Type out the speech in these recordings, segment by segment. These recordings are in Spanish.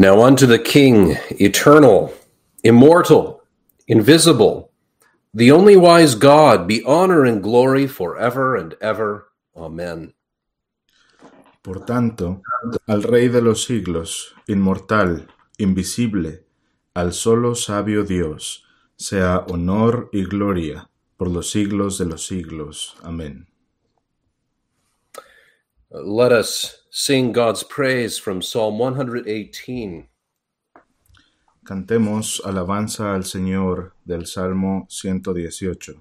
Now unto the King, eternal, immortal, invisible, the only wise God, be honor and glory forever and ever. Amen. Por tanto, al Rey de los siglos, inmortal, invisible, al solo sabio Dios, sea honor y gloria por los siglos de los siglos. Amén. Let us sing God's praise from Psalm 118. Cantemos alabanza al Señor del Salmo 118.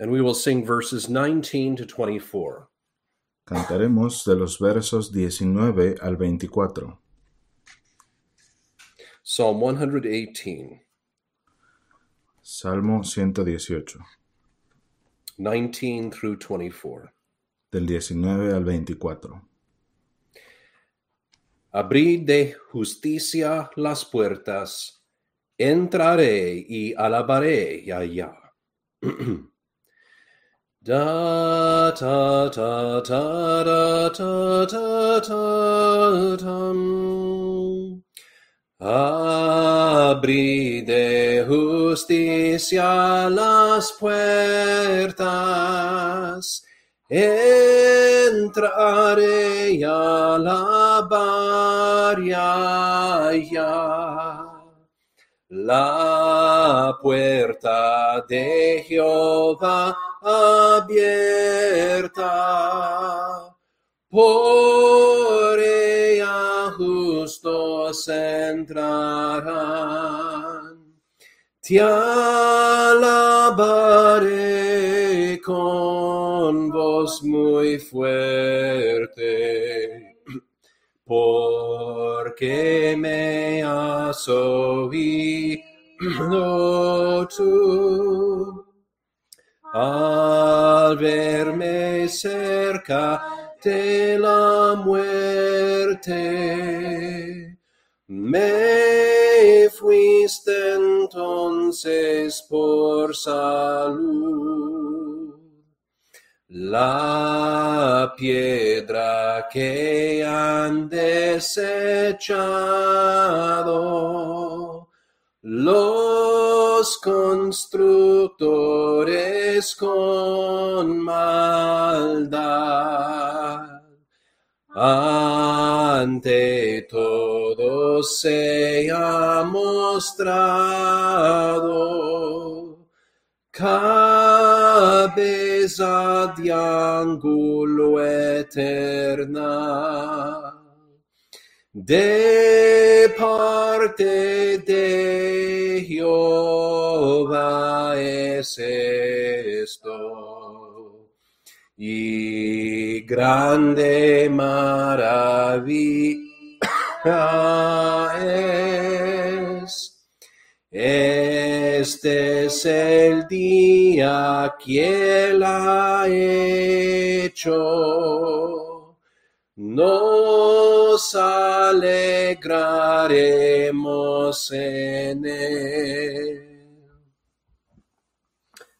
And we will sing verses 19 to 24. Cantaremos de los versos 19 al 24. Psalm 118, Salmo 118, 19 through 24. Del 19 al 24. Abrid de justicia las puertas, entraré y alabaré allá. Da ta ta ta da ta ta ta tam. De justicia las puertas, entraré y alabaré allá. La puerta de Jehová abierta, por ella justos entrarán. Te alabaré con voz muy fuerte, porque me has oído tú. Al verme cerca de la muerte, me fuiste entonces por salud. La piedra que han desechado los constructores con maldad. Ante todo se ha mostrado cabeza de ángulo eterna. De parte de Jehová es esto, y grande maravilla es. Este es el día que él ha hecho. Nos alegraremos en él.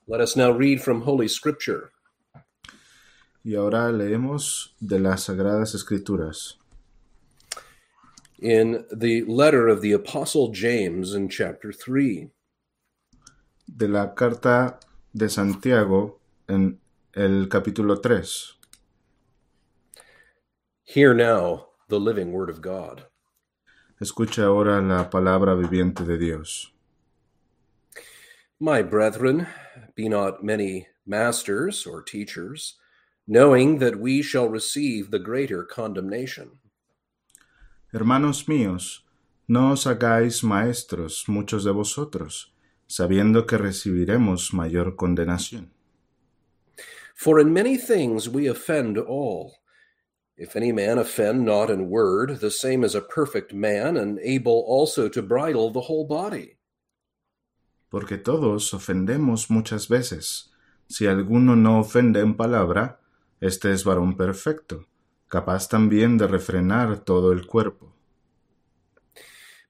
Let us now read from Holy Scripture. Y ahora leemos de las Sagradas Escrituras. In the letter of the Apostle James in chapter 3, De la carta de Santiago en el capítulo 3. hear now the living Word of God. Escucha ahora la palabra viviente de Dios. My brethren, be not many masters or teachers, knowing that we shall receive the greater condemnation. Hermanos míos, no os hagáis maestros muchos de vosotros, sabiendo que recibiremos mayor condenación. For in many things we offend all. If any man offend not in word, the same is a perfect man, and able also to bridle the whole body. Porque todos ofendemos muchas veces. Si alguno no ofende en palabra, este es varón perfecto, capaz también de refrenar todo el cuerpo.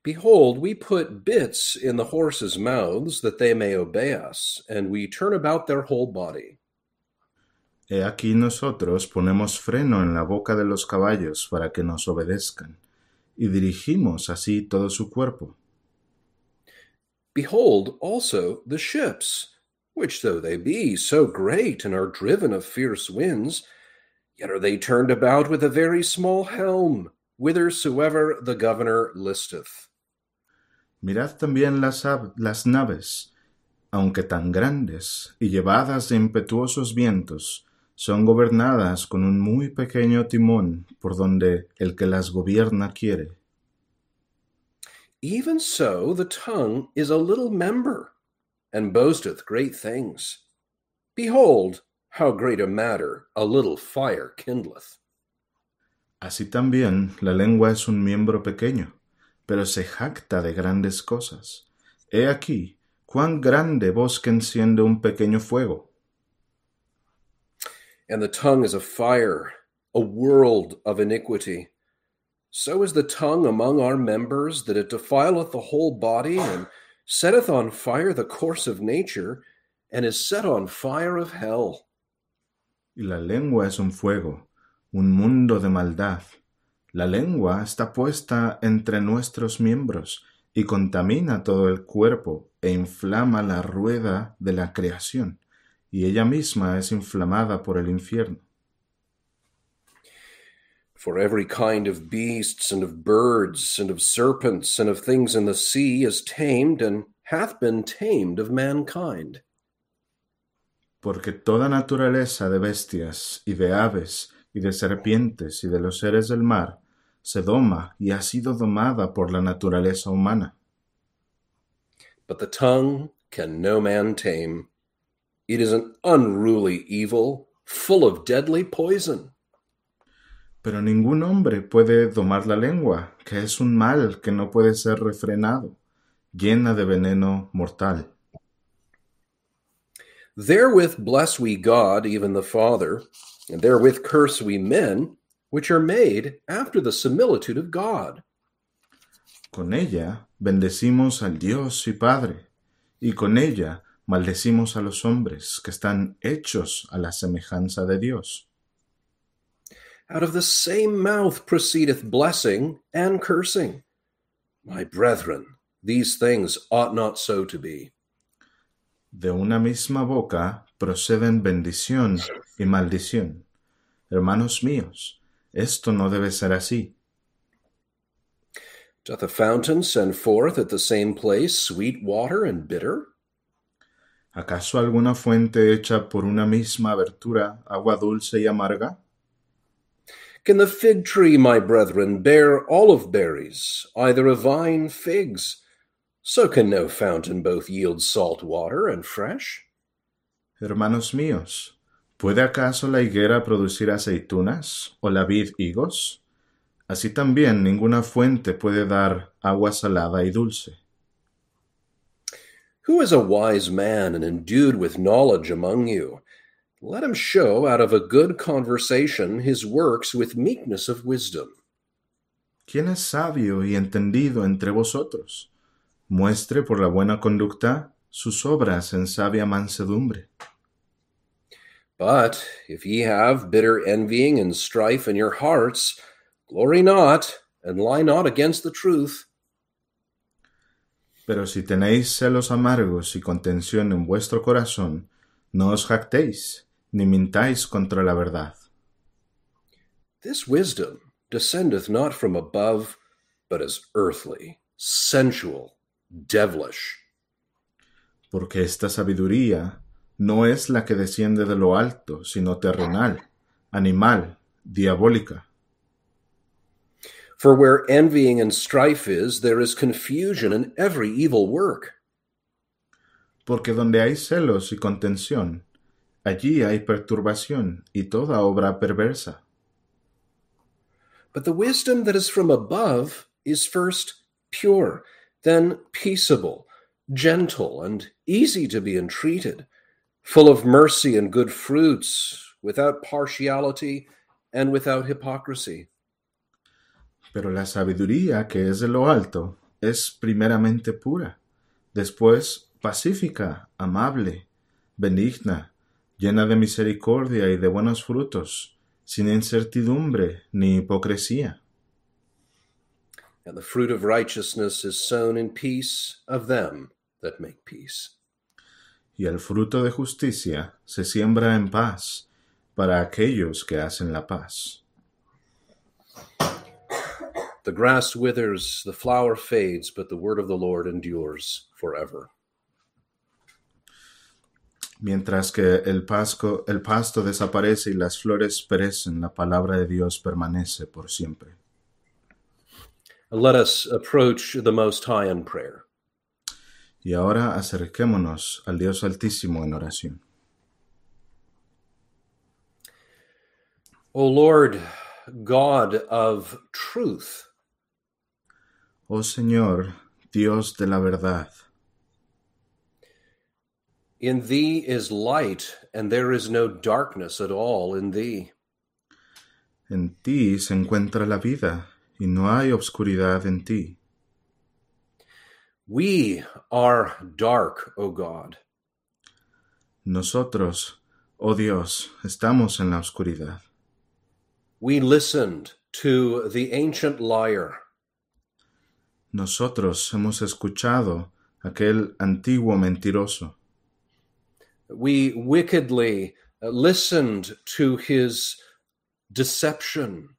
Behold, we put bits in the horses' mouths that they may obey us, and we turn about their whole body. He aquí nosotros ponemos freno en la boca de los caballos para que nos obedezcan, y dirigimos así todo su cuerpo. Behold also the ships, which though they be so great and are driven of fierce winds, yet are they turned about with a very small helm, whithersoever the governor listeth. Mirad también las, las naves, aunque tan grandes y llevadas de impetuosos vientos, son gobernadas con un muy pequeño timón por donde el que las gobierna quiere. Even so the tongue is a little member, and boasteth great things. Behold, how great a matter a little fire kindleth. Así también la lengua es un miembro pequeño, pero se jacta de grandes cosas. He aquí cuán grande bosque enciende un pequeño fuego. And the tongue is a fire, a world of iniquity. So is the tongue among our members, that it defileth the whole body, and setteth on fire the course of nature, and is set on fire of hell. Y la lengua es un fuego, un mundo de maldad. La lengua está puesta entre nuestros miembros y contamina todo el cuerpo e inflama la rueda de la creación, y ella misma es inflamada por el infierno. For every kind of beasts and of birds and of serpents and of things in the sea is tamed and hath been tamed of mankind. Porque toda naturaleza de bestias y de aves y de serpientes y de los seres del mar se doma y ha sido domada por la naturaleza humana. But the tongue can no man tame. It is an unruly evil, full of deadly poison. Pero ningún hombre puede domar la lengua, que es un mal que no puede ser refrenado, llena de veneno mortal. Therewith bless we God, even the Father, and therewith curse we men, which are made after the similitude of God. Con ella bendecimos al Dios y Padre, y con ella maldecimos a los hombres que están hechos a la semejanza de Dios. Out of the same mouth proceedeth blessing and cursing. My brethren, these things ought not so to be. De una misma boca proceden bendición y maldición. Hermanos míos, esto no debe ser así. Doth a fountain send forth at the same place sweet water and bitter? ¿Acaso alguna fuente hecha por una misma abertura agua dulce y amarga? Can the fig tree, my brethren, bear olive berries, either a vine figs? So can no fountain both yield salt water and fresh. Hermanos míos, ¿puede acaso la higuera producir aceitunas o la vid higos? Así también ninguna fuente puede dar agua salada y dulce. Who is a wise man and endued with knowledge among you? Let him show out of a good conversation his works with meekness of wisdom. ¿Quién es sabio y entendido entre vosotros? Muestre por la buena conducta sus obras en sabia mansedumbre. But if ye have bitter envying and strife in your hearts, glory not, and lie not against the truth. Pero si tenéis celos amargos y contención en vuestro corazón, no os jactéis, ni mintáis contra la verdad. This wisdom descendeth not from above, but is earthly, sensual, devilish. Porque esta sabiduría no es la que desciende de lo alto, sino terrenal, animal, diabólica. For where envying and strife is, there is confusion and every evil work. Porque donde hay celos y contención, allí hay perturbación y toda obra perversa. But the wisdom that is from above is first pure, then peaceable, gentle, and easy to be entreated, full of mercy and good fruits, without partiality and without hypocrisy. Pero la sabiduría que es de lo alto es primeramente pura, después pacífica, amable, benigna, llena de misericordia y de buenos frutos, sin incertidumbre ni hipocresía. and the fruit of righteousness is sown in peace of them that make peace. Y el fruto de justicia se siembra en paz para aquellos que hacen la paz. The grass withers, the flower fades, but the word of the Lord endures forever. Mientras que el, pasco, el pasto desaparece y las flores perecen, la palabra de Dios permanece por siempre. Let us approach the Most High in prayer. Y ahora acerquémonos al Dios Altísimo en oración. O Lord, God of truth, Oh Señor, Dios de la verdad, in thee is light, and there is no darkness at all in thee. en ti se encuentra la vida y no hay obscuridad en ti. We are dark, O God. Nosotros, oh Dios, estamos en la oscuridad. We listened to the ancient liar. Nosotros hemos escuchado aquel antiguo mentiroso. We wickedly listened to his deception.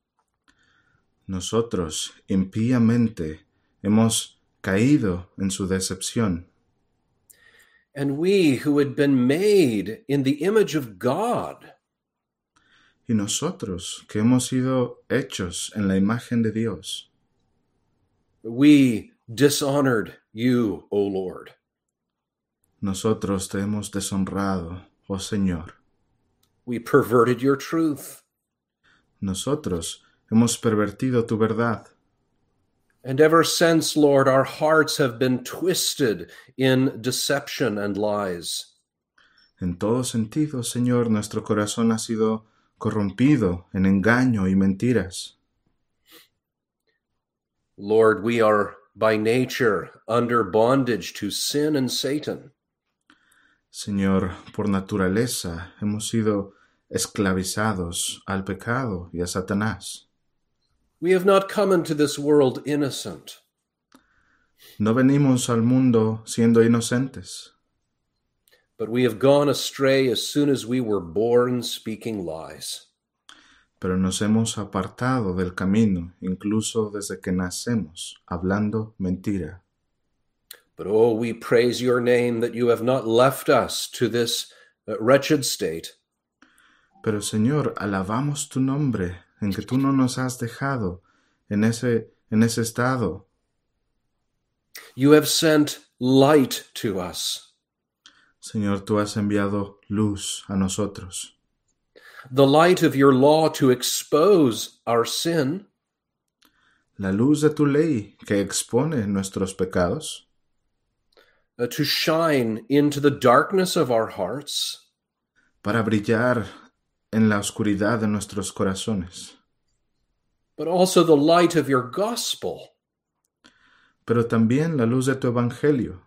Nosotros impíamente hemos caído en su decepción. And we who had been made in the image of God Y nosotros que hemos sido hechos en la imagen de Dios, we dishonored you, O Lord. nosotros te hemos deshonrado, oh Señor. We perverted your truth. Nosotros hemos pervertido tu verdad. And ever since, Lord, our hearts have been twisted in deception and lies. En todo sentido, Señor, nuestro corazón ha sido corrompido en engaño y mentiras. Lord, we are by nature under bondage to sin and Satan. Señor, por naturaleza hemos sido esclavizados al pecado y a Satanás. We have not come into this world innocent. No venimos al mundo siendo inocentes, But we have gone astray as soon as we were born speaking lies. pero nos hemos apartado del camino incluso desde que nacemos, hablando mentira. But oh, we praise your name that you have not left us to this uh, wretched state. Pero Señor, alabamos tu nombre en que tú no nos has dejado en ese, en ese estado. You have sent light to us, Señor, tú has enviado luz a nosotros, the light of your law to expose our sin, la luz de tu ley que expone nuestros pecados, uh, to shine into the darkness of our hearts, para brillar en la oscuridad de nuestros corazones, but also the light of your gospel, pero también la luz de tu evangelio,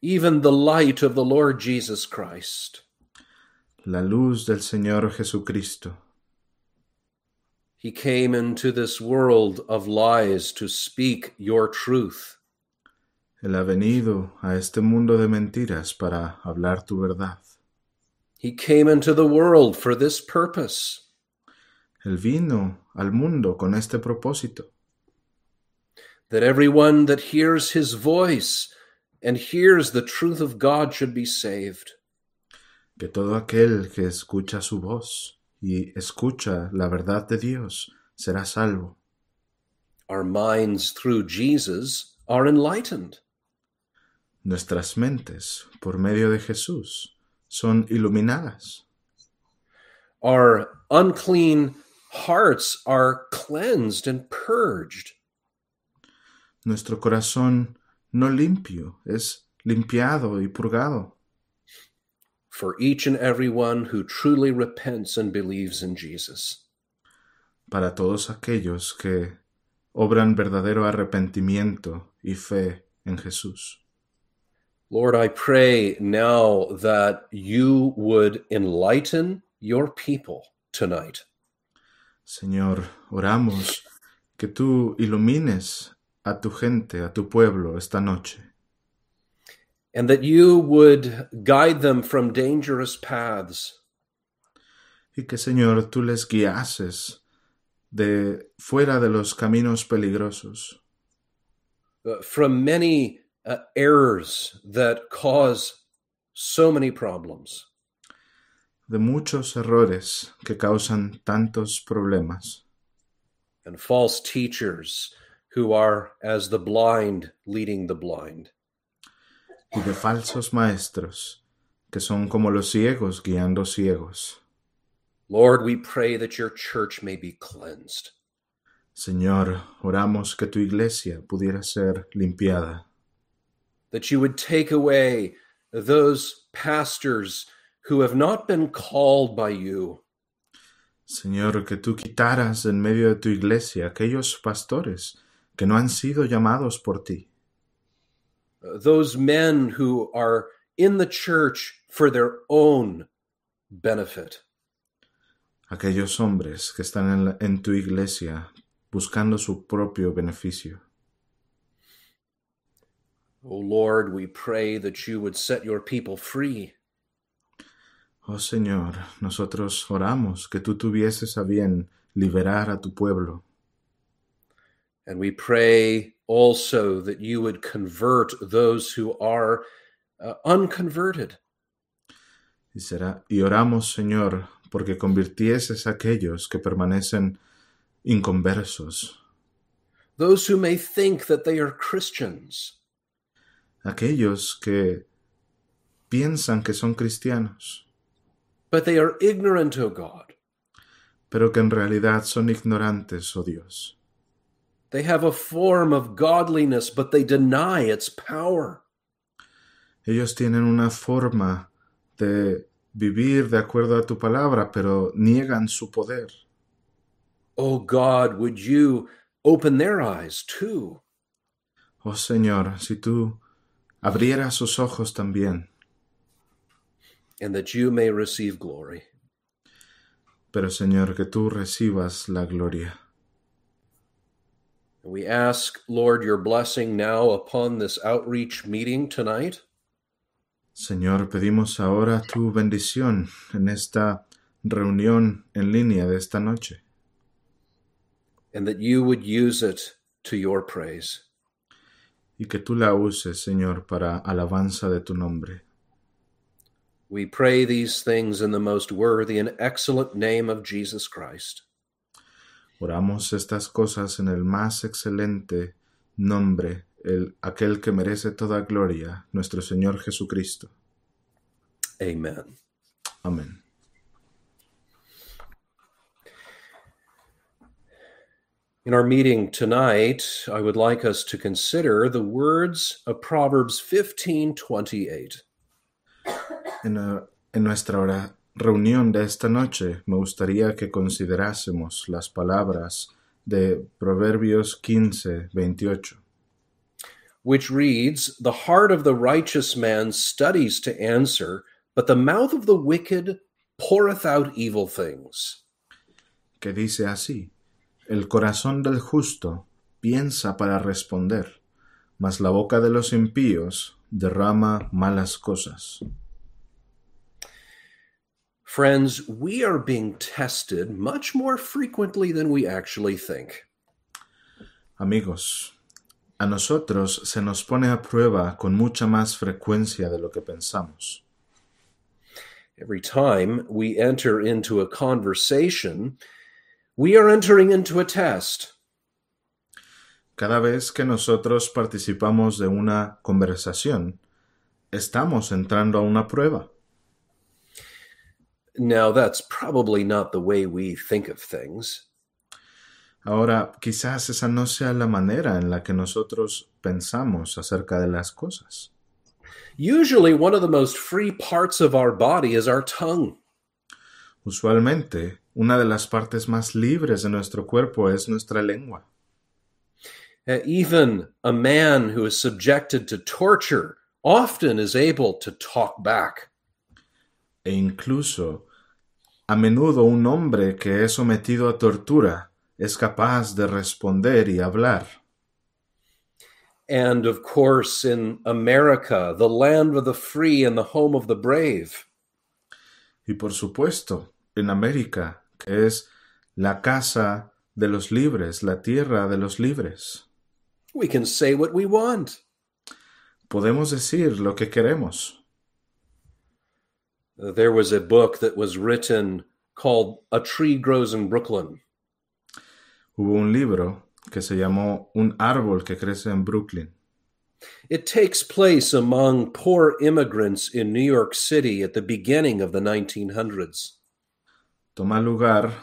even the light of the Lord Jesus Christ. la luz del Señor Jesucristo. He came into this world of lies to speak your truth. Él ha venido a este mundo de mentiras para hablar tu verdad. He came into the world for this purpose. Él vino al mundo con este propósito, that everyone that hears his voice and hears the truth of God should be saved. que todo aquel que escucha su voz y escucha la verdad de Dios será salvo. Our minds through Jesus are enlightened. Nuestras mentes, por medio de Jesús, son iluminadas. Our unclean hearts are cleansed and purged. Nuestro corazón no limpio es limpiado y purgado For each and every one who truly repents and believes in Jesus. para todos aquellos que obran verdadero arrepentimiento y fe en Jesús. Lord, I pray now that you would enlighten your people tonight. Señor, oramos que tú ilumines a tu gente, a tu pueblo esta noche, and that you would guide them from dangerous paths, y que Señor tú les guiases de fuera de los caminos peligrosos, uh, from many uh, errors that cause so many problems. de muchos errores que causan tantos problemas, and false teachers who are as the blind leading the blind. y de falsos maestros que son como los ciegos guiando ciegos. Lord, we pray that your church may be cleansed. Señor, oramos que tu iglesia pudiera ser limpiada, that you would take away those pastors who have not been called by you, Señor, que tú quitaras en medio de tu iglesia aquellos pastores que no han sido llamados por ti, those men who are in the church for their own benefit. aquellos hombres que están en, la- en tu iglesia buscando su propio beneficio. O Lord, we pray that you would set your people free. Oh Señor, nosotros oramos que tú tuvieses a bien liberar a tu pueblo. And we pray also that you would convert those who are uh, unconverted. Y, será, y oramos, Señor, porque convirtieses a aquellos que permanecen inconversos, those who may think that they are Christians, aquellos que piensan que son cristianos, but they are ignorant, O God. pero que en realidad son ignorantes, oh Dios. They have a form of godliness, but they deny its power. Ellos tienen una forma de vivir de acuerdo a tu palabra, pero niegan su poder. O God, would you open their eyes too? Oh Señor, si tú abrieras sus ojos también, and that you may receive glory. pero Señor, que tú recibas la gloria. We ask, Lord, your blessing now upon this outreach meeting tonight. Señor, pedimos ahora tu bendición en esta reunión en línea de esta noche and that you would use it to your praise. Y que tú la uses, Señor, para alabanza de tu nombre. We pray these things in the most worthy and excellent name of Jesus Christ. Oramos estas cosas en el más excelente nombre, el, aquel que merece toda gloria, nuestro Señor Jesucristo. Amen. Amén. In our meeting tonight, I would like us to consider the words of Proverbs 15:28. En, eh, en nuestra hora- reunión de esta noche me gustaría que considerásemos las palabras de Proverbios 15, 28, which reads, The heart of the righteous man studies to answer, but the mouth of the wicked poureth out evil things. que dice así, El corazón del justo piensa para responder, mas la boca de los impíos derrama malas cosas. Friends, we are being tested much more frequently than we actually think. Amigos, a nosotros se nos pone a prueba con mucha más frecuencia de lo que pensamos. Every time we enter into a conversation, we are entering into a test. Cada vez que nosotros participamos de una conversación, estamos entrando a una prueba. Now, that's probably not the way we think of things. Ahora, quizás esa no sea la manera en la que nosotros pensamos acerca de las cosas. Usually, one of the most free parts of our body is our tongue. Usualmente, una de las partes más libres de nuestro cuerpo es nuestra lengua. Uh, even a man who is subjected to torture often is able to talk back. E incluso, a menudo un hombre que es sometido a tortura es capaz de responder y hablar. And of course, in America, the land of the free and the home of the brave. Y por supuesto, en América, que es la casa de los libres, la tierra de los libres. We can say what we want. Podemos decir lo que queremos. There was a book that was written called A Tree Grows in Brooklyn. Hubo un libro que se llamó Un árbol que crece en Brooklyn. It takes place among poor immigrants in New York City at the beginning of the 1900s. Toma lugar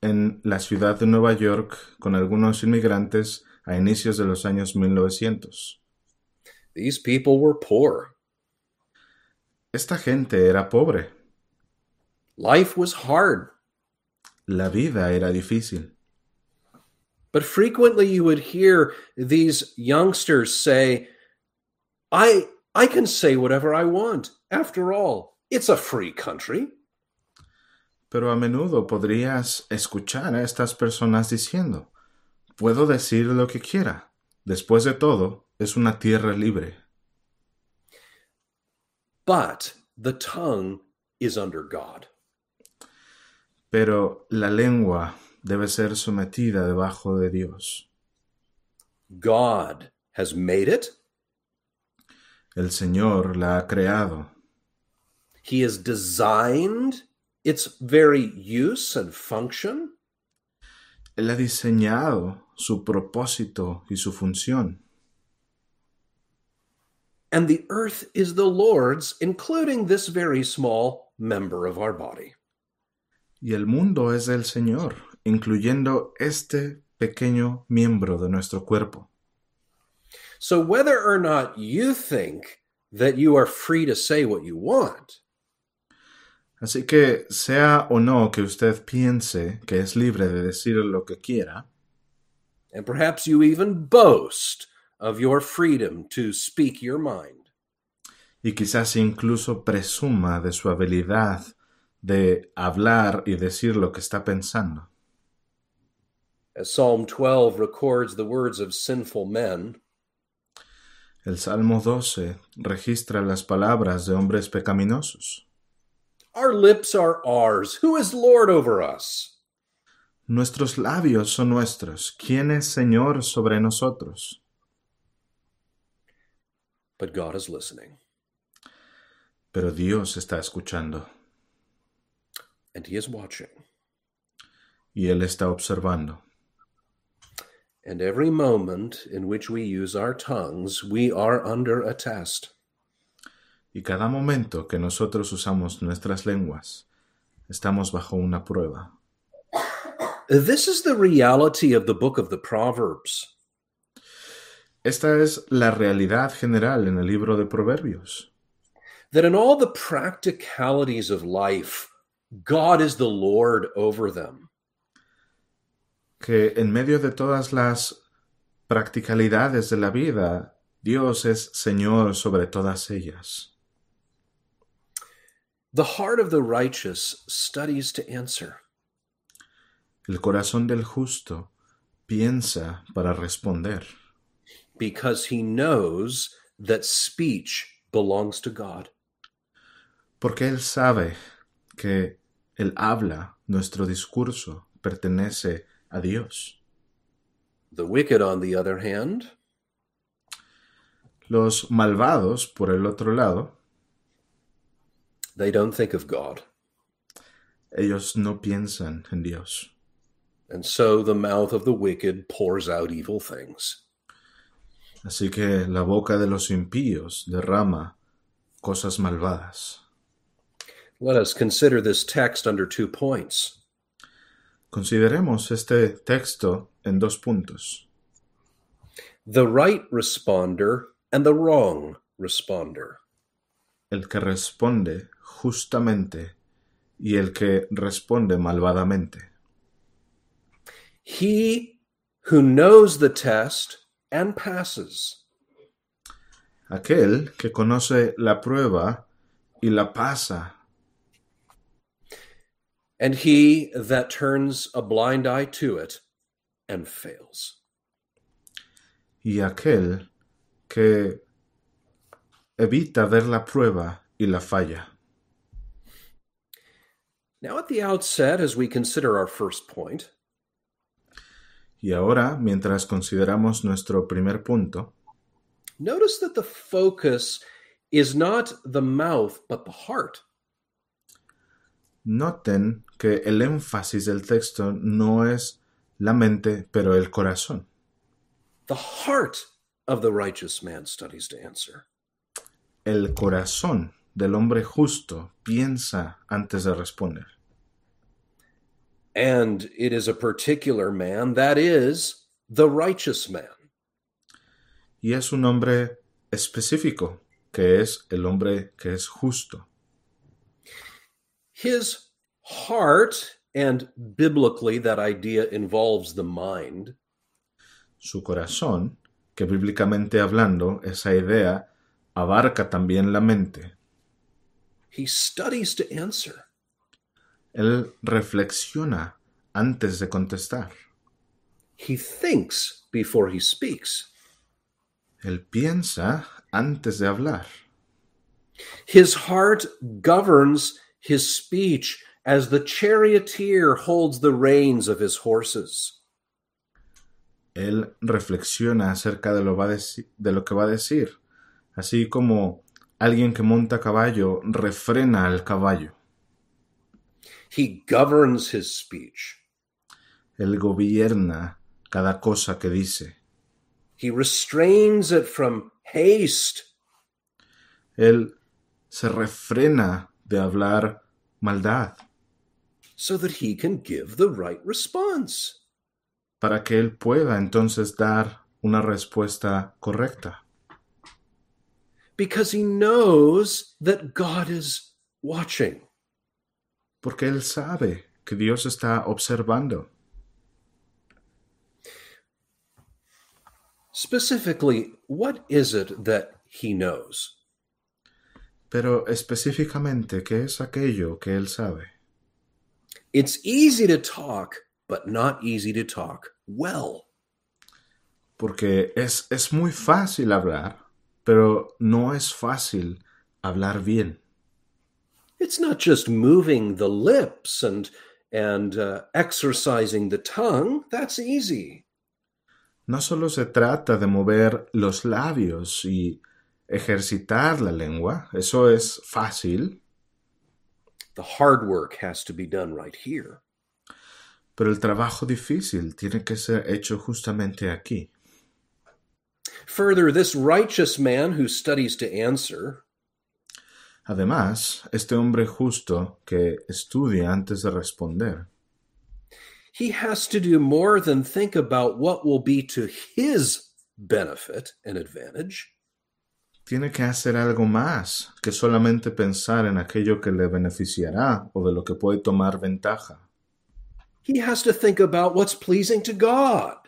en la ciudad de Nueva York con algunos inmigrantes a inicios de los años 1900. These people were poor. Esta gente era pobre. Life was hard. La vida era difícil. But frequently you would hear these youngsters say, I, I can say whatever I want. After all, it's a free country. Pero a menudo podrías escuchar a estas personas diciendo, puedo decir lo que quiera. Después de todo, es una tierra libre. But the tongue is under God. Pero la lengua debe ser sometida debajo de Dios. God has made it. El Señor la ha creado. He has designed its very use and function. Él ha diseñado su propósito y su función. And the earth is the Lord's, including this very small member of our body. Y el mundo es del Señor, incluyendo este pequeño miembro de nuestro cuerpo. So whether or not you think that you are free to say what you want, Así que sea o no que usted piense que es libre de decir lo que quiera, and perhaps you even boast of your freedom to speak your mind, y quizás incluso presuma de su habilidad de hablar y decir lo que está pensando. as Psalm 12 records the words of sinful men, El Salmo 12 registra las palabras de hombres pecaminosos. Our lips are ours. Who is Lord over us? Nuestros labios son nuestros. ¿Quién es Señor sobre nosotros? But God is listening, Pero Dios está escuchando and He is watching. y Él está observando. And every moment in which we use our tongues, we are under a test. Y cada momento que nosotros usamos nuestras lenguas, estamos bajo una prueba. This is the reality of the book of the Proverbs. Esta es la realidad general en el libro de Proverbios, That in all the practicalities of life, God is the Lord over them. que en medio de todas las practicalidades de la vida, Dios es Señor sobre todas ellas. The heart of the righteous studies to answer. El corazón del justo piensa para responder, because he knows that speech belongs to God. porque Él sabe que el habla, nuestro discurso, pertenece a Dios. The wicked, on the other hand, Los malvados, por el otro lado, they don't think of God. ellos no piensan en Dios. And so the mouth of the wicked pours out evil things. Así que la boca de los impíos derrama cosas malvadas. Let us consider this text under two points. Consideremos este texto en dos puntos. The right responder and the wrong responder. El que responde justamente y el que responde malvadamente. He who knows the test and passes, Aquel que conoce la prueba y la pasa, and he that turns a blind eye to it and fails. y aquel que evita ver la prueba y la falla. Now, at the outset, as we consider our first point, Y ahora, mientras consideramos nuestro primer punto, notice that the focus is not the mouth, but the heart. noten que el énfasis del texto no es la mente, pero el corazón. The heart of the righteous man studies to answer. El corazón del hombre justo piensa antes de responder. And it is a particular man, that is, the righteous man. Y es un hombre específico, que es el hombre que es justo. His heart, and biblically, that idea involves the mind, Su corazón, que bíblicamente hablando, esa idea abarca también la mente. He studies to answer. Él reflexiona antes de contestar. He thinks before he speaks. Él piensa antes de hablar. His heart governs his speech as the charioteer holds the reins of his horses. Él reflexiona acerca de lo, va deci- de lo que va a decir, así como alguien que monta caballo refrena al caballo. He governs his speech. Él gobierna cada cosa que dice. He restrains it from haste. Él se refrena de hablar maldad so that he can give the right response. para que él pueda entonces dar una respuesta correcta, Because he knows that God is watching. porque él sabe que Dios está observando. Specifically, what is it that he knows? Pero específicamente, ¿qué es aquello que él sabe? It's easy to talk, but not easy to talk well. Porque es, es muy fácil hablar, pero no es fácil hablar bien. It's not just moving the lips and and uh, exercising the tongue. That's easy. No solo se trata de mover los labios y ejercitar la lengua, eso es fácil, The hard work has to be done right here. pero el trabajo difícil tiene que ser hecho justamente aquí. Further, this righteous man who studies to answer Además, este hombre justo que estudia antes de responder, he has to do more than think about what will be to his benefit and advantage. tiene que hacer algo más que solamente pensar en aquello que le beneficiará o de lo que puede tomar ventaja. He has to think about what's pleasing to God.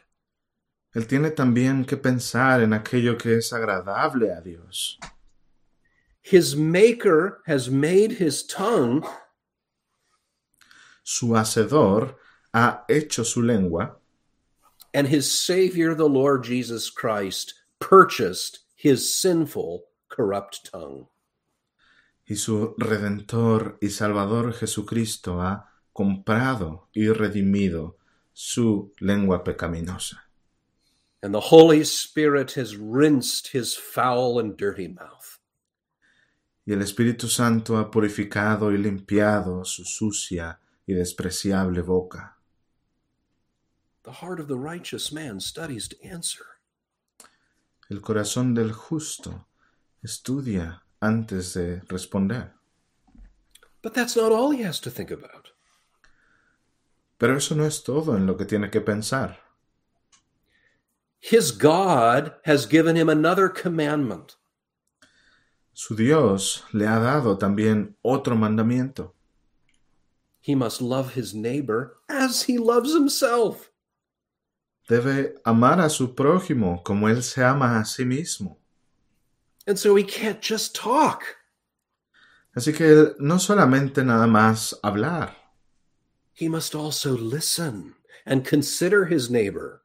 Él tiene también que pensar en aquello que es agradable a Dios. His Maker has made his tongue Su hacedor ha hecho su lengua and his Savior, the Lord Jesus Christ, purchased his sinful, corrupt tongue. y su Redentor y Salvador Jesucristo ha comprado y redimido su lengua pecaminosa. And the Holy Spirit has rinsed his foul and dirty mouth. Y el Espíritu Santo ha purificado y limpiado su sucia y despreciable boca. The heart of the righteous man studies to answer. El corazón del justo estudia antes de responder. But that's not all he has to think about. Pero eso no es todo en lo que tiene que pensar. His God has given him another commandment. Su Dios le ha dado también otro mandamiento. He must love his neighbor as he loves himself. Debe amar a su prójimo como él se ama a sí mismo. And so he can't just talk. Así que él no solamente nada más hablar, he must also listen and consider his neighbor.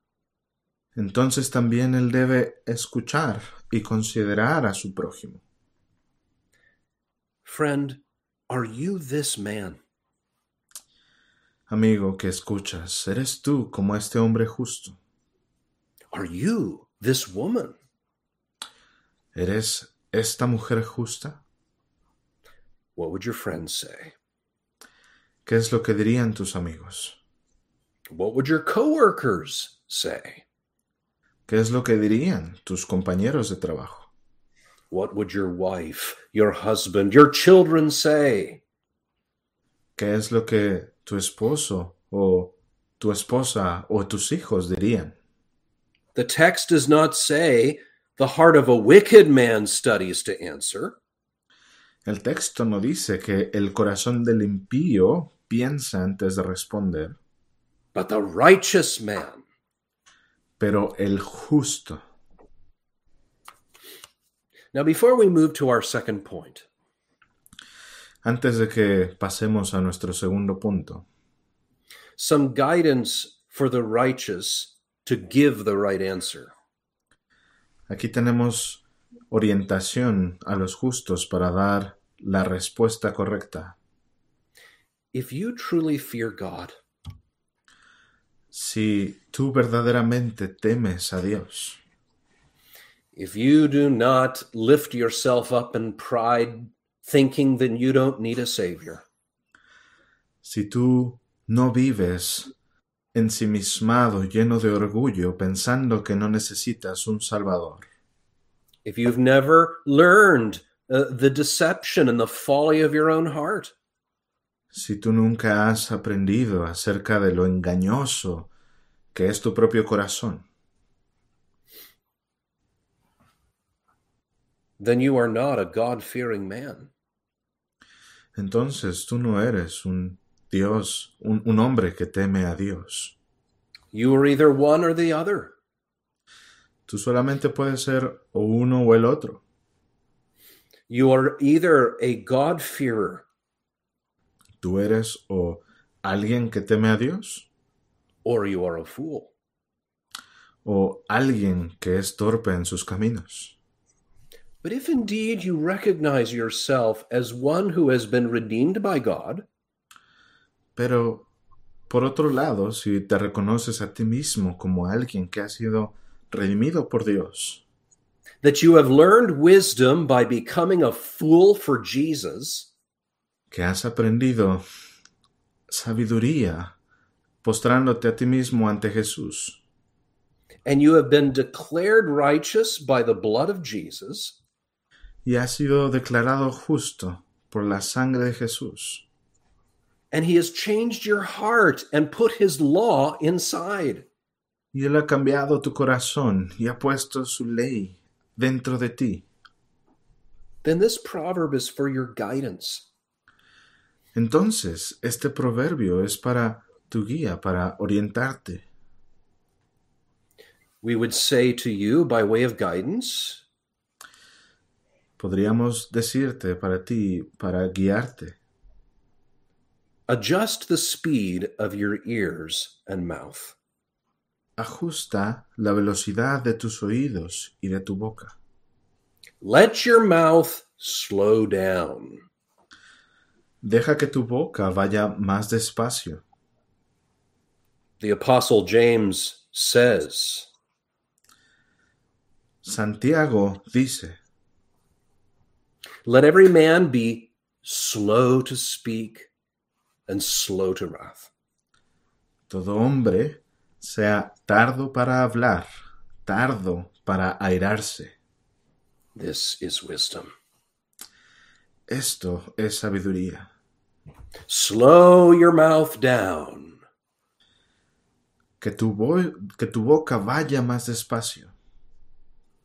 Entonces también él debe escuchar y considerar a su prójimo. Friend, are you this man? Amigo que escuchas, ¿eres tú como este hombre justo? Are you this woman? ¿Eres esta mujer justa? What would your friends say? ¿Qué es lo que dirían tus amigos? What would your coworkers say? ¿Qué es lo que dirían tus compañeros de trabajo? What would your wife, your husband, your children say? ¿Qué es lo que tu esposo o tu esposa o tus hijos dirían? The text does not say the heart of a wicked man studies to answer. El texto no dice que el corazón del impío piensa antes de responder, but the righteous man. Pero el justo. Now, before we move to our second point, Antes de que pasemos a nuestro segundo punto, some guidance for the righteous to give the right answer. aquí tenemos orientación a los justos para dar la respuesta correcta. If you truly fear God, Si tú verdaderamente temes a Dios, if you do not lift yourself up in pride, thinking that you don't need a Savior, si tú no vives ensimismado, lleno de orgullo, pensando que no necesitas un Salvador, if you've never learned uh, the deception and the folly of your own heart, si tú nunca has aprendido acerca de lo engañoso que es tu propio corazón, then you are not a God fearing man. entonces tú no eres un Dios, un, un hombre que teme a Dios. You are either one or the other. Tú solamente puedes ser o uno o el otro. You are either a God fearer Tú eres o alguien que teme a Dios or you are a fool. o alguien que es torpe en sus caminos. But if indeed you recognize yourself as one who has been redeemed by God, Pero, por otro lado, si te reconoces a ti mismo como alguien que ha sido redimido por Dios, that you have learned wisdom by becoming a fool for Jesus, que has aprendido sabiduría postrándote a ti mismo ante Jesús, and you have been declared righteous by the blood of Jesus, y has sido declarado justo por la sangre de Jesús, and he has changed your heart and put his law inside. y Él ha cambiado tu corazón y ha puesto su ley dentro de ti, Then this proverb is for your guidance. Entonces este proverbio es para tu guía, para orientarte. We would say to you, by way of guidance, Podríamos decirte para ti, para guiarte, adjust the speed of your ears and mouth. ajusta la velocidad de tus oídos y de tu boca. Let your mouth slow down. Deja que tu boca vaya más despacio. The Apostle James says, Santiago dice, Let every man be slow to speak and slow to wrath. todo hombre sea tardo para hablar, tardo para airarse. This is wisdom. Esto es sabiduría. Slow your mouth down. Que tu, que tu boca vaya más despacio,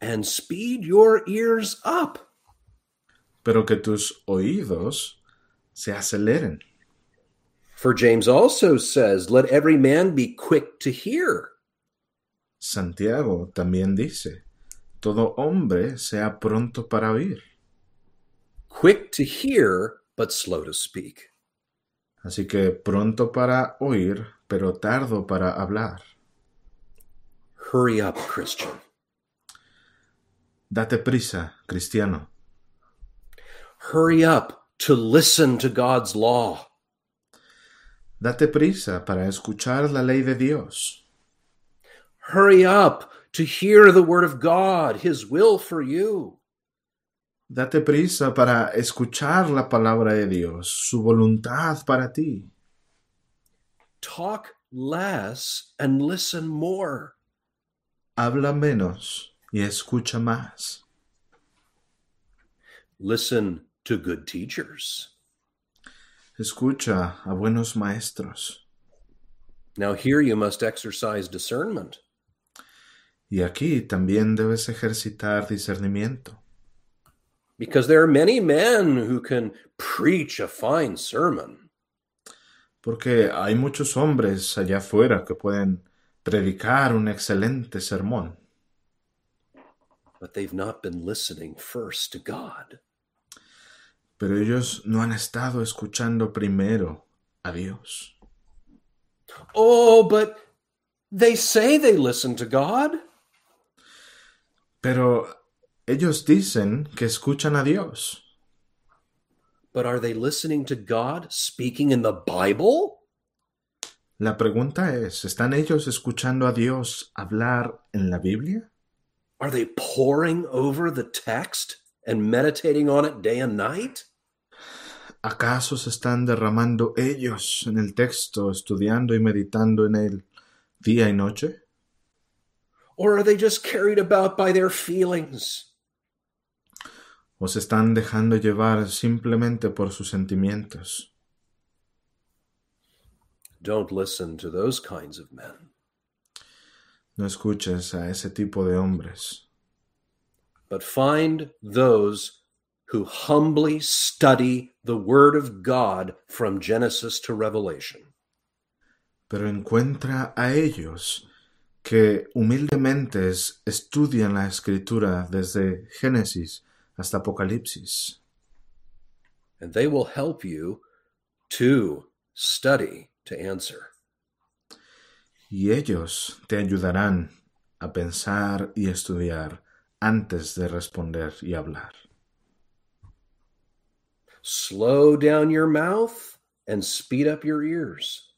and speed your ears up. pero que tus oídos se aceleren. For James also says, Let every man be quick to hear, Santiago también dice, todo hombre sea pronto para oír, quick to hear, but slow to speak. Así que pronto para oír, pero tardo para hablar. Hurry up, Christian. Date prisa, cristiano. Hurry up to listen to God's law. Date prisa para escuchar la ley de Dios. Hurry up to hear the word of God, his will for you. Date prisa para escuchar la palabra de Dios, su voluntad para ti. Talk less and listen more. Habla menos y escucha más. Listen to good teachers. Escucha a buenos maestros. Now, here you must exercise discernment. Y aquí también debes ejercitar discernimiento. Because there are many men who can preach a fine sermon, Porque hay muchos hombres allá afuera que pueden predicar un excelente sermón, but they've not been listening first to God. pero ellos no han estado escuchando primero a Dios. Oh, but they say they listen to God. Pero ellos dicen que escuchan a Dios, But are they listening to God speaking in the Bible? La pregunta es, ¿están ellos escuchando a Dios hablar en la Biblia? Are they poring over the text and meditating on it day and night? ¿Acaso se están derramando ellos en el texto, estudiando y meditando en él día y noche? Or are they just carried about by their feelings? ¿O se están dejando llevar simplemente por sus sentimientos? Don't listen to those kinds of men, No escuches a ese tipo de hombres, but find those who humbly study the Word of God from Genesis to Revelation. pero encuentra a ellos que humildemente es- estudian la escritura desde Génesis hasta Apocalipsis, and they will help you to study to answer. y ellos te ayudarán a pensar y estudiar antes de responder y hablar. Slow down your mouth and speed up your ears.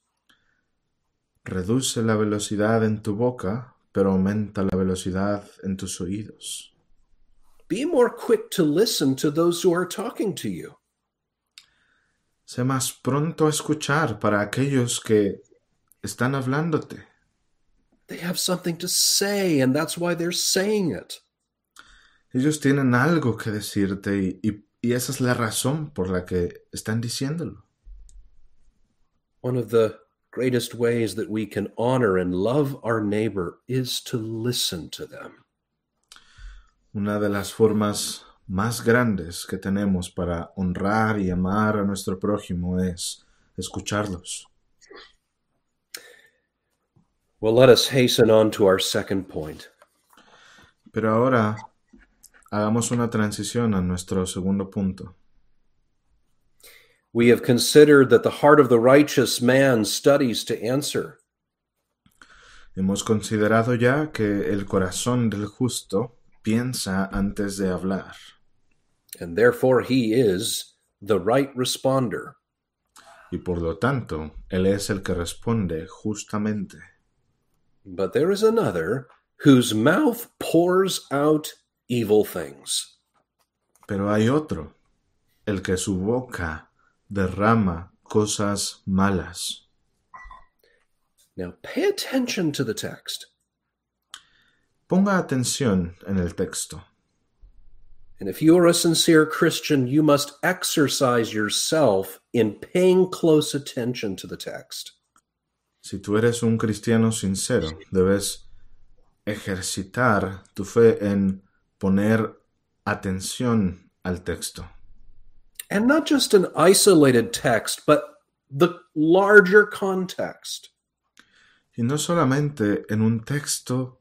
Reduce la velocidad en tu boca, pero aumenta la velocidad en tus oídos. Be more quick to listen to those who are talking to you. Sé más pronto a escuchar para aquellos que están hablándote. They have something to say, and that's why they're saying it. Ellos tienen algo que decirte y, y- y esa es la razón por la que están diciéndolo. One of the greatest ways that we can honor and love our neighbor is to listen to them. Una de las formas más grandes que tenemos para honrar y amar a nuestro prójimo es escucharlos. Well, let us hasten on to our second point. Pero ahora hagamos una transición a nuestro segundo punto. We have considered that the heart of the righteous man studies to answer. Hemos considerado ya que el corazón del justo piensa antes de hablar, and therefore he is the right responder. y por lo tanto, él es el que responde justamente. But there is another whose mouth pours out evil things. Pero hay otro, el que su boca derrama cosas malas. Now pay attention to the text. Ponga atención en el texto. And if you are a sincere Christian, you must exercise yourself in paying close attention to the text. Si tú eres un cristiano sincero, debes ejercitar tu fe en poner atención al texto. And not just an isolated text, but the larger context. Y no solamente en un texto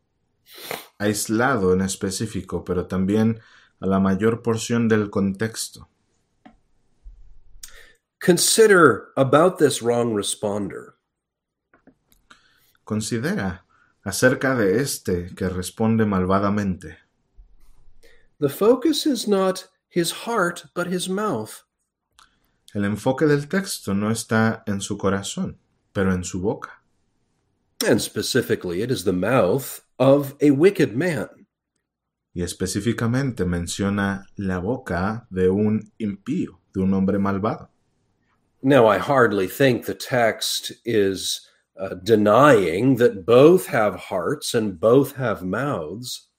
aislado en específico, pero también a la mayor porción del contexto. consider about this wrong responder. Considera acerca de este que responde malvadamente. The focus is not his heart, but his mouth. El enfoque del texto no está en su corazón, pero en su boca. And specifically, it is the mouth of a wicked man. Y específicamente menciona la boca de un impío, de un hombre malvado. Now, I hardly think the text is uh, denying that both have hearts and both have mouths.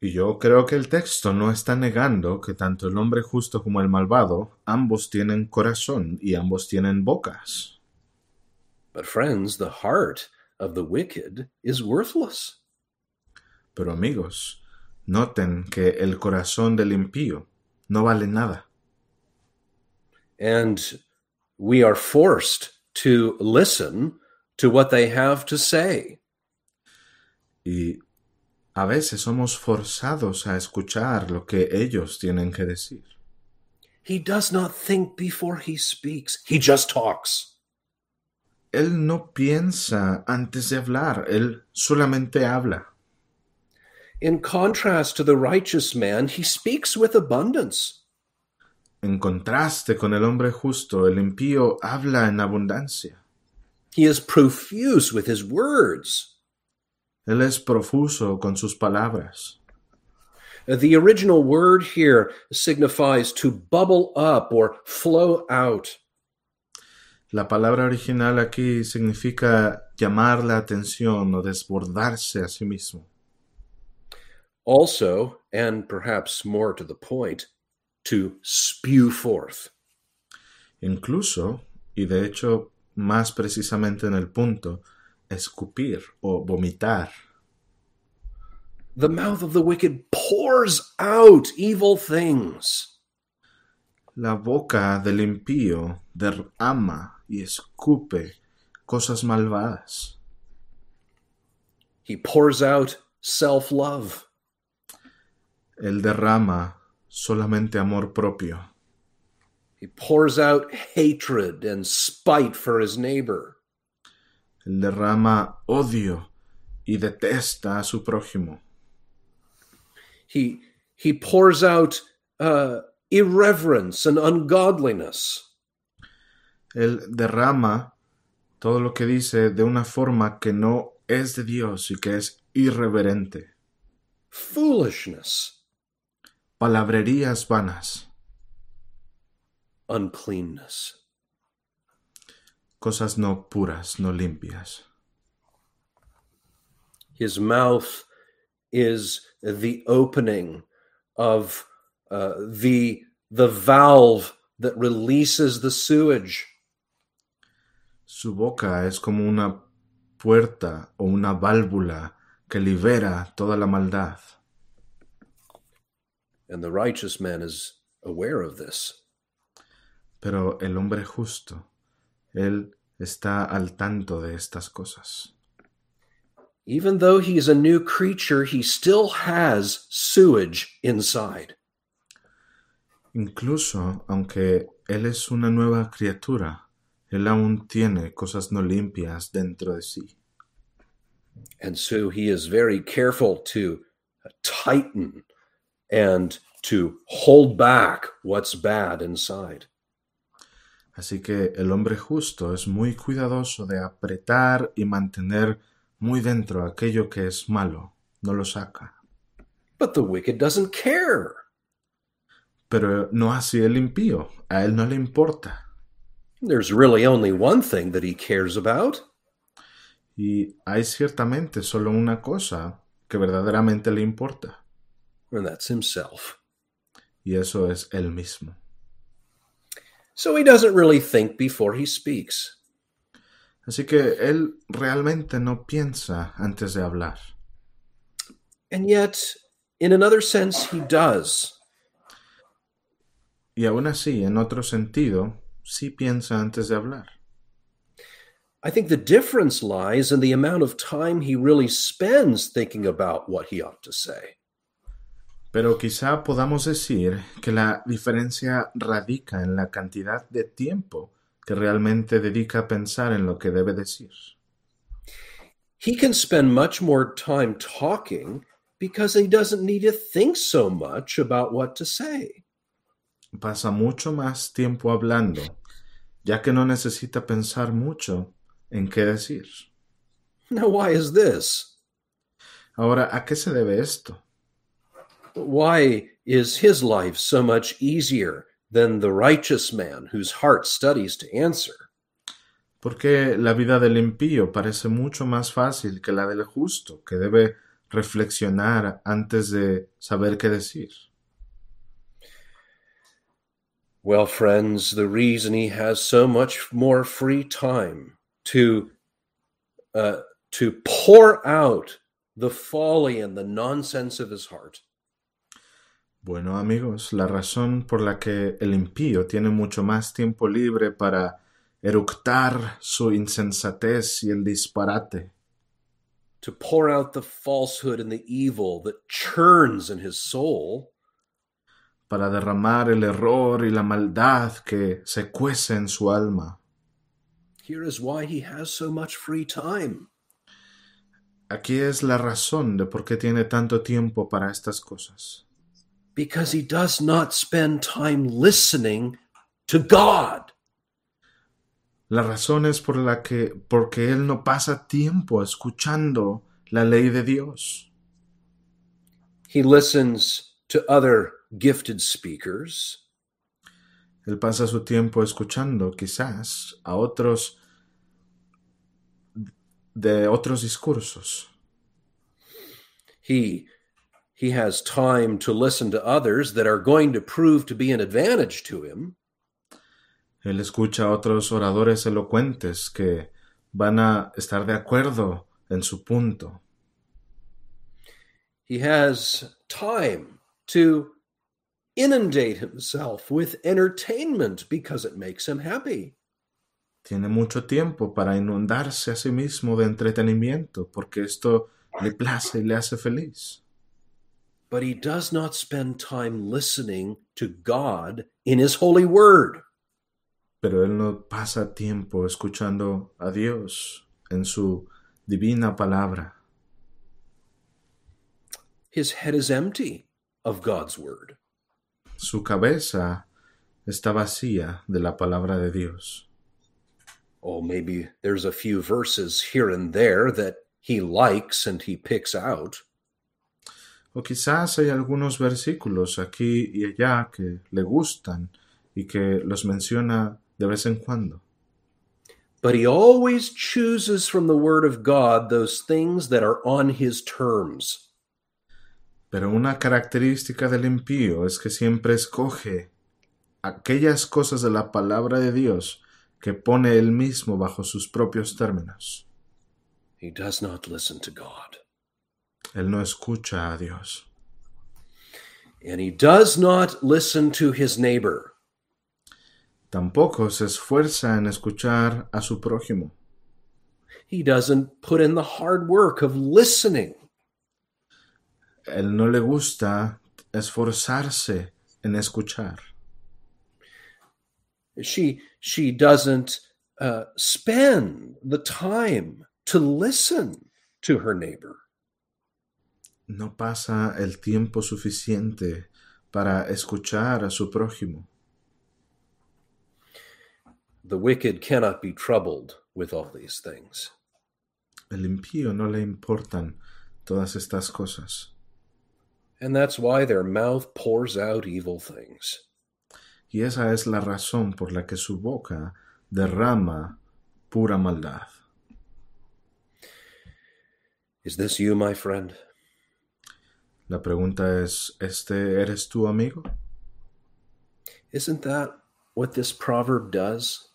Y yo creo que el texto no está negando que tanto el hombre justo como el malvado, ambos tienen corazón y ambos tienen bocas. But, friends, the heart of the wicked is worthless. Pero amigos, noten que el corazón del impío no vale nada. And we are forced to listen to what they have to say. Y a veces somos forzados a escuchar lo que ellos tienen que decir. He does not think before he speaks, he just talks. Él no piensa antes de hablar, él solamente habla. In contrast to the righteous man, he speaks with abundance. En contraste con el hombre justo, el impío habla en abundancia. He is profuse with his words. Él es profuso con sus palabras. The original word here signifies to bubble up or flow out. La palabra original aquí significa llamar la atención o desbordarse a sí mismo. Also, and perhaps more to the point, to spew forth. Incluso, y de hecho más precisamente en el punto, escupir o vomitar. The mouth of the wicked pours out evil things. La boca del impío derrama y escupe cosas malvadas. He pours out self love. Él derrama solamente amor propio. He pours out hatred and spite for his neighbor. Él derrama odio y detesta a su prójimo. He, he pours out uh, irreverence and ungodliness. Él derrama todo lo que dice de una forma que no es de Dios y que es irreverente. Foolishness, Palabrerías vanas, uncleanness. cosas no puras, no limpias. His mouth is the opening of uh, the, the valve that releases the sewage. Su boca es como una puerta o una válvula que libera toda la maldad. And the righteous man is aware of this. Pero el hombre justo, él está al tanto de estas cosas. Even though he's a new creature, he still has sewage inside. Incluso aunque él es una nueva criatura, él aún tiene cosas no limpias dentro de sí. And so he is very careful to tighten and to hold back what's bad inside. Así que el hombre justo es muy cuidadoso de apretar y mantener muy dentro aquello que es malo, no lo saca. But the wicked doesn't care. Pero no así el impío, a él no le importa. There's really only one thing that he cares about. Y hay ciertamente solo una cosa que verdaderamente le importa, and that's himself. y eso es él mismo. So he doesn't really think before he speaks. Así que él realmente no piensa antes de hablar. And yet, in another sense, he does. Y aún así, en otro sentido, sí piensa antes de hablar. I think the difference lies in the amount of time he really spends thinking about what he ought to say. Pero quizá podamos decir que la diferencia radica en la cantidad de tiempo que realmente dedica a pensar en lo que debe decir. He can spend much more time talking because he doesn't need to think so much about what to say. Pasa mucho más tiempo hablando, ya que no necesita pensar mucho en qué decir. Now, why is this? Ahora, ¿a qué se debe esto? Why is his life so much easier than the righteous man whose heart studies to answer? Porque la vida del impío parece mucho más fácil que la del justo, que debe reflexionar antes de saber qué decir. Well, friends, the reason he has so much more free time to uh, to pour out the folly and the nonsense of his heart. Bueno amigos, la razón por la que el impío tiene mucho más tiempo libre para eructar su insensatez y el disparate, to pour out the falsehood and the evil that churns in his soul para derramar el error y la maldad que se cuece en su alma. here is why he has so much free time Aquí es la razón de por qué tiene tanto tiempo para estas cosas. because he does not spend time listening to God La razón es por la que porque él no pasa tiempo escuchando la ley de Dios. he listens to other gifted speakers Él pasa su tiempo escuchando quizás a otros de otros discursos. he he has time to listen to others that are going to prove to be an advantage to him Él escucha a otros oradores elocuentes que van a estar de acuerdo en su punto. he has time to inundate himself with entertainment because it makes him happy Tiene mucho tiempo para inundarse a sí mismo de entretenimiento porque esto le place y le hace feliz. but he does not spend time listening to God in his holy word Pero él no pasa tiempo escuchando a Dios en su divina palabra. his head is empty of God's word Su cabeza está vacía de la palabra de Dios. oh maybe there's a few verses here and there that he likes and he picks out O quizás hay algunos versículos aquí y allá que le gustan y que los menciona de vez en cuando. but he always chooses from the word of God those things that are on his terms Pero una característica del impío es que siempre escoge aquellas cosas de la palabra de Dios que pone él mismo bajo sus propios términos. he does not listen to God Él no escucha a Dios. and he does not listen to his neighbor Tampoco se esfuerza en escuchar a su prójimo. he doesn't put in the hard work of listening Él no le gusta esforzarse en escuchar. she she doesn't uh, spend the time to listen to her neighbor No pasa el tiempo suficiente para escuchar a su prójimo. the wicked cannot be troubled with all these things El impío no le importan todas estas cosas. And that's why their mouth pours out evil things Y esa es la razón por la que su boca derrama pura maldad. is this you my friend La pregunta es, ¿este eres tu amigo? isn't that what this proverb does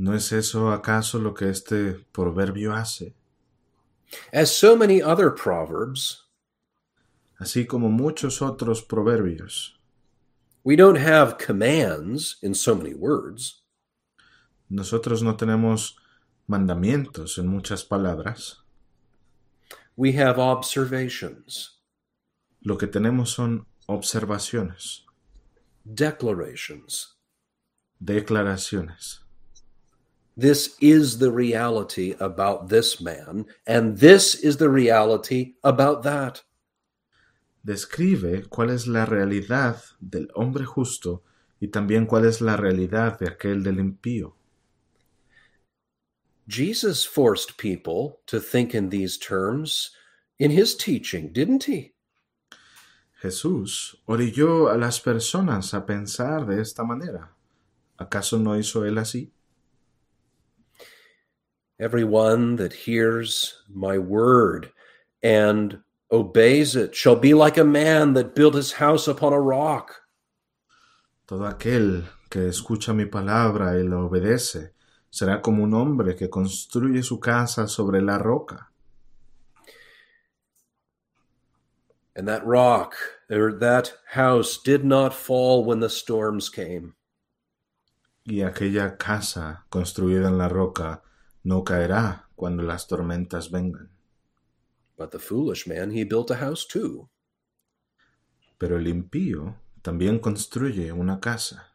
¿No es eso acaso lo que este proverbio hace? as so many other proverbs Así como muchos otros proverbios, we don't have commands in so many words nosotros no tenemos mandamientos en muchas palabras, we have observations Lo que tenemos son observaciones, declarations. declaraciones. This is the reality about this man, and this is the reality about that. Describe cuál es la realidad del hombre justo y también cuál es la realidad de aquel del impío. Jesus forced people to think in these terms in his teaching, didn't he? Jesús orilló a las personas a pensar de esta manera. ¿Acaso no hizo él así? Everyone that hears my word and obeys it shall be like a man that built his house upon a rock. Todo aquel que escucha mi palabra y la obedece será como un hombre que construye su casa sobre la roca. And that rock or that house did not fall when the storms came. Y aquella casa construida en la roca no caerá cuando las tormentas vengan. But the foolish man, he built a house too. Pero el impío también construye una casa.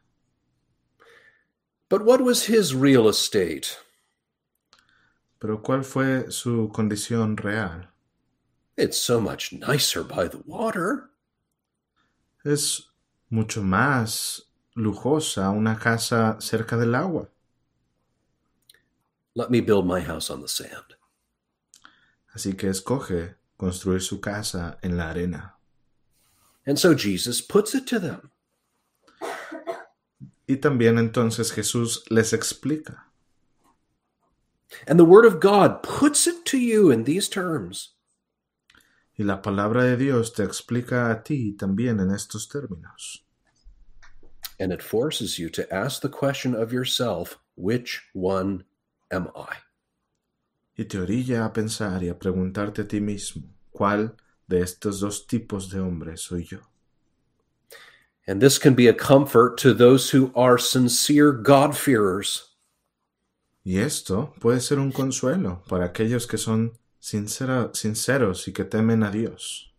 But what was his real estate? Pero ¿cuál fue su condición real? It's so much nicer by the water. Es mucho más lujosa una casa cerca del agua. Let me build my house on the sand. Así que escoge construir su casa en la arena. And so Jesus puts it to them. Y también entonces Jesús les explica. And the Word of God puts it to you in these terms. Y la palabra de Dios te explica a ti también en estos términos. And it forces you to ask the question of yourself which one am I? Y te orilla a pensar y a preguntarte a ti mismo, ¿cuál de estos dos tipos de hombres soy yo? And this can be a comfort to those who are sincere God-fearers. Y esto puede ser un consuelo para aquellos que son sincera- sinceros y que temen a Dios.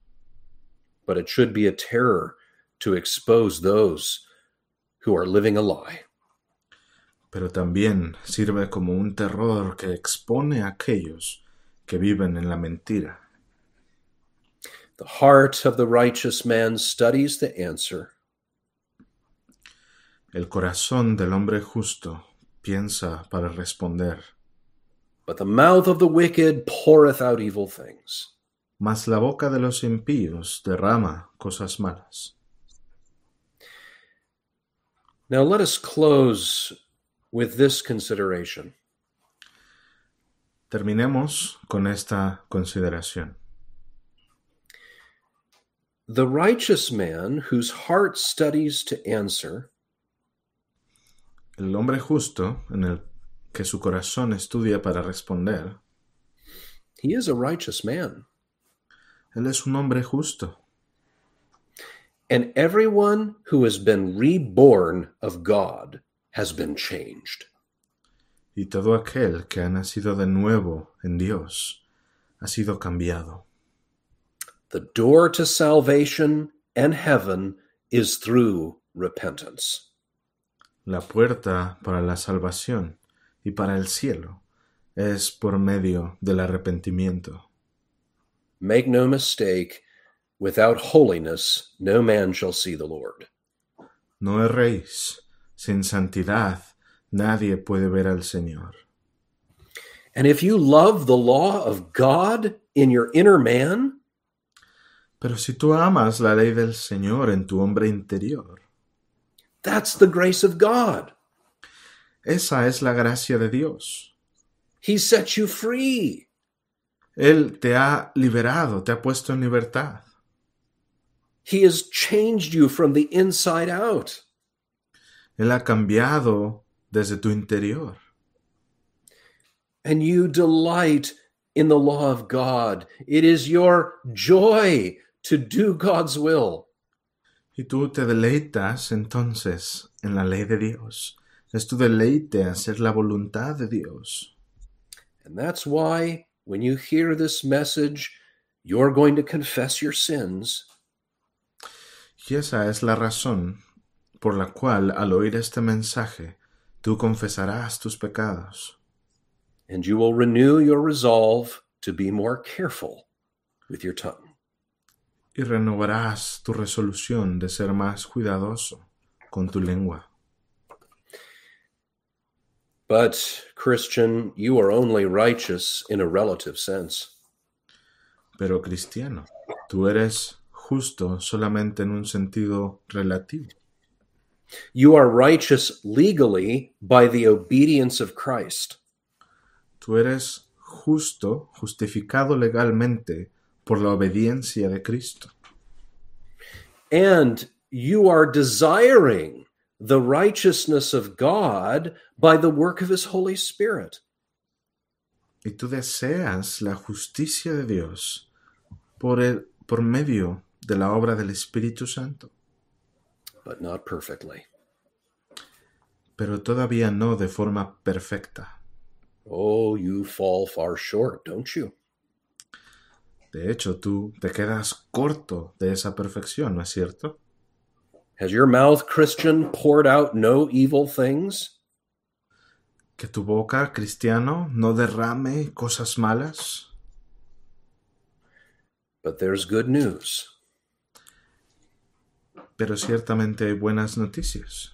but it should be a terror to expose those who are living a lie. Pero también sirve como un terror que expone a aquellos que viven en la mentira. The heart of the righteous man studies the answer, El corazón del hombre justo piensa para responder, but the mouth of the wicked poureth out evil things. mas la boca de los impíos derrama cosas malas. Now let us close with this consideration. Terminemos con esta consideración. The righteous man whose heart studies to answer El hombre justo, en el que su corazón estudia para responder, he is a righteous man. él es un hombre justo. And everyone who has been reborn of God has been changed. Y todo aquel que ha nacido de nuevo en Dios ha sido cambiado. The door to salvation and heaven is through repentance. La puerta para la salvación y para el cielo es por medio del arrepentimiento. Make no mistake, without holiness, no man shall see the Lord. No erréis, sin santidad nadie puede ver al Señor. And if you love the law of God in your inner man, Pero si tú amas la ley del Señor en tu hombre interior, that's the grace of God. esa es la gracia de Dios. He set you free. Él te ha liberado, te ha puesto en libertad. He has changed you from the inside out. Él ha cambiado desde tu interior. And you delight in the law of God. It is your joy to do God's will. Y tú te deleitas entonces en la ley de Dios. Es tu deleite hacer la voluntad de Dios. And that's why when you hear this message, you're going to confess your sins Y esa es la razón por la cual al oír este mensaje tú confesarás tus pecados and you will renew your resolve to be more careful with your tongue. y renovarás tu resolución de ser más cuidadoso con tu lengua. But, Christian, you are only righteous in a relative sense. Pero cristiano, tú eres justo solamente en un sentido relativo. You are righteous legally by the obedience of Christ. Tú eres justo, justificado legalmente por la obediencia de Cristo. And you are desiring the righteousness of God by the work of His Holy Spirit. Y tú deseas la justicia de Dios por, el, por medio de la obra del Espíritu Santo, but not perfectly. pero todavía no de forma perfecta. Oh, you fall far short, don't you? De hecho, tú te quedas corto de esa perfección, ¿no es cierto? Has your mouth, Christian, poured out no evil things? Que tu boca, cristiano, no derrame cosas malas. But there's good news. Pero ciertamente hay buenas noticias,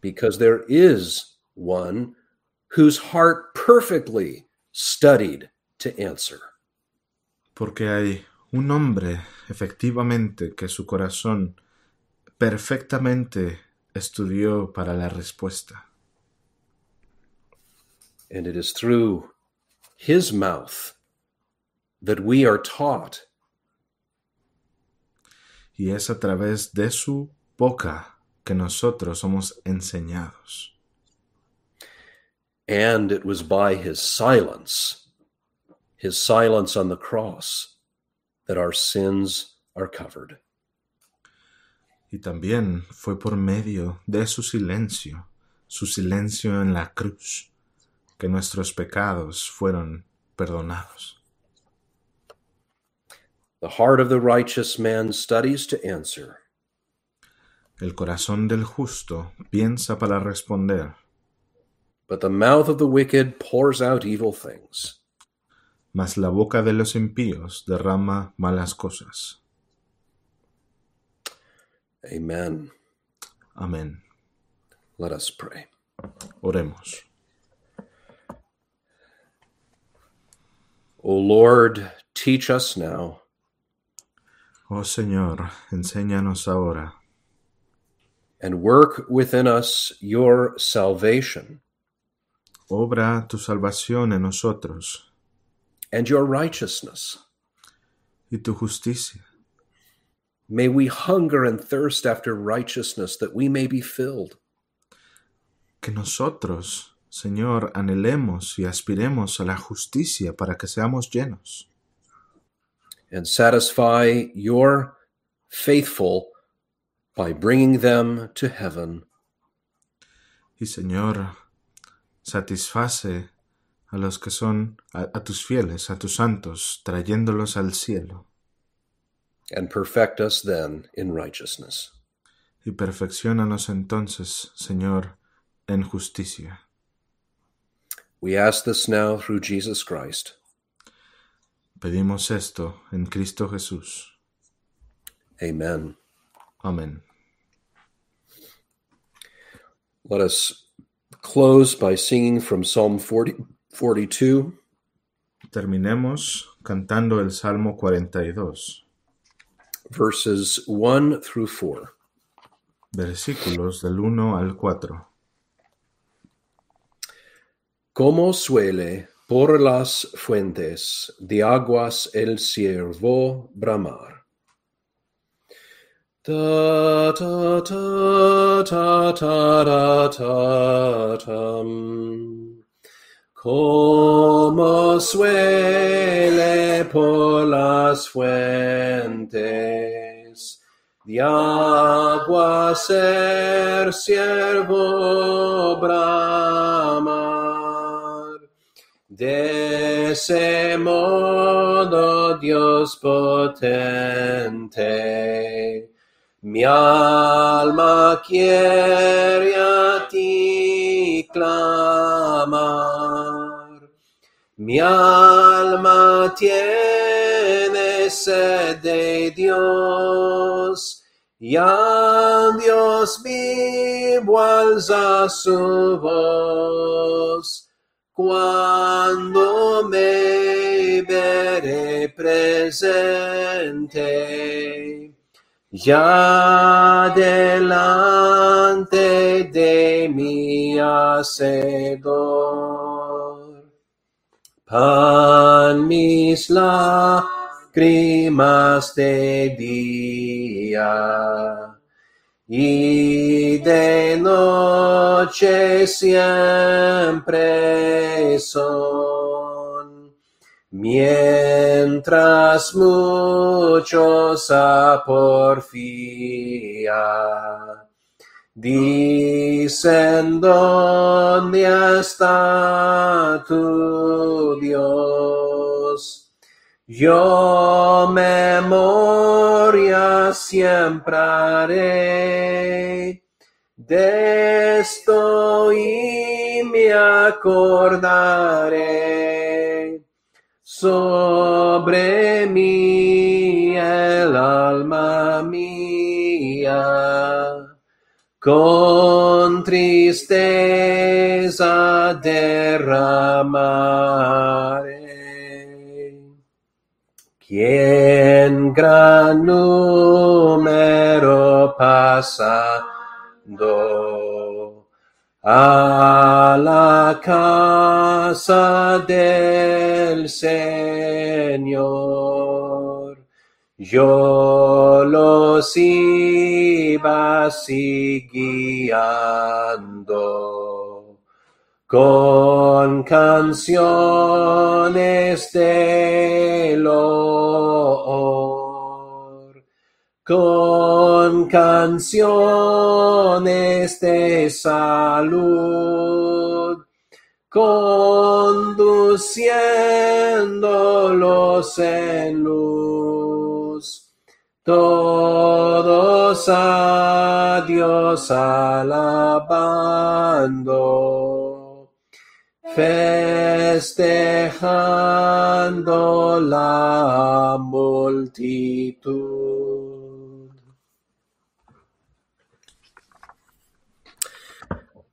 because there is one whose heart perfectly studied to answer. porque hay un hombre, efectivamente, que su corazón perfectamente estudió para la respuesta. And it is through his mouth that we are taught Y es a través de su boca que nosotros somos enseñados. and it was by his silence, his silence on the cross, that our sins are covered. Y también fue por medio de su silencio, su silencio en la cruz, que nuestros pecados fueron perdonados. The heart of the righteous man studies to answer, El corazón del justo piensa para responder, but the mouth of the wicked pours out evil things. mas la boca de los impíos derrama malas cosas. Amen. Amén. Let us pray. Oremos. O Lord, teach us now Oh Señor, enséñanos ahora and work within us your salvation obra tu salvación en nosotros and your righteousness. y tu justicia. May we hunger and thirst after righteousness that we may be filled. Que nosotros, Señor, anhelemos y aspiremos a la justicia para que seamos llenos and satisfy your faithful by bringing them to heaven. y Señor, satisface a los que son a, a tus fieles, a tus santos, trayéndolos al cielo and perfect us then in righteousness. y perfeccionanos entonces, Señor, en justicia. We ask this now through Jesus Christ. Pedimos esto en Cristo Jesús. Amen. Amén. Let us close by singing from Psalm 40, 42, Terminemos cantando el Salmo 42, verses 1 through 4. versículos del 1 al 4. Como suele por las fuentes de aguas el ciervo bramar. Ta ta ta ta ta ta ta tam. Como suele por las fuentes de aguas el ciervo bramar. De ese modo Dios potente Mi alma quiere a ti clamar. Mi alma tiene sed de Dios. Y a Dios vivo alza su voz. Cuando me veré presente ya delante de mi hacedor. Pan mis lágrimas de día y de noche siempre son mientras muchos a porfía dicen dónde está tu Dios. Yo memoria siempre haré de esto y me acordaré sobre mí el alma mía, con tristeza derramaré. Quien gran número pasando a la casa del Señor. Yo los iba así guiando con canciones de loor, con canciones de salud, conduciéndolos en luz. Todos a Dios alabando, festejando la multitud.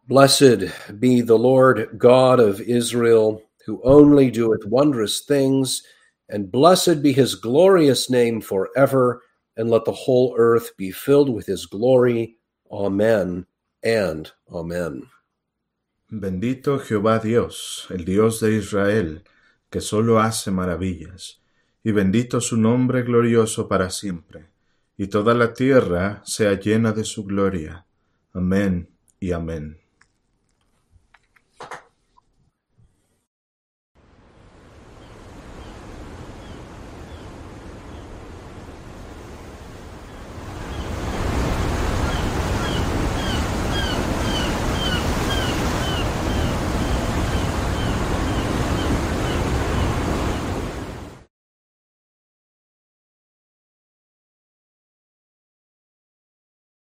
Blessed be the Lord God of Israel, who only doeth wondrous things, and blessed be his glorious name forever, and let the whole earth be filled with his glory. Amen and amen. Bendito Jehová Dios, el Dios de Israel, que solo hace maravillas, y bendito su nombre glorioso para siempre, y toda la tierra sea llena de su gloria. Amén y amén.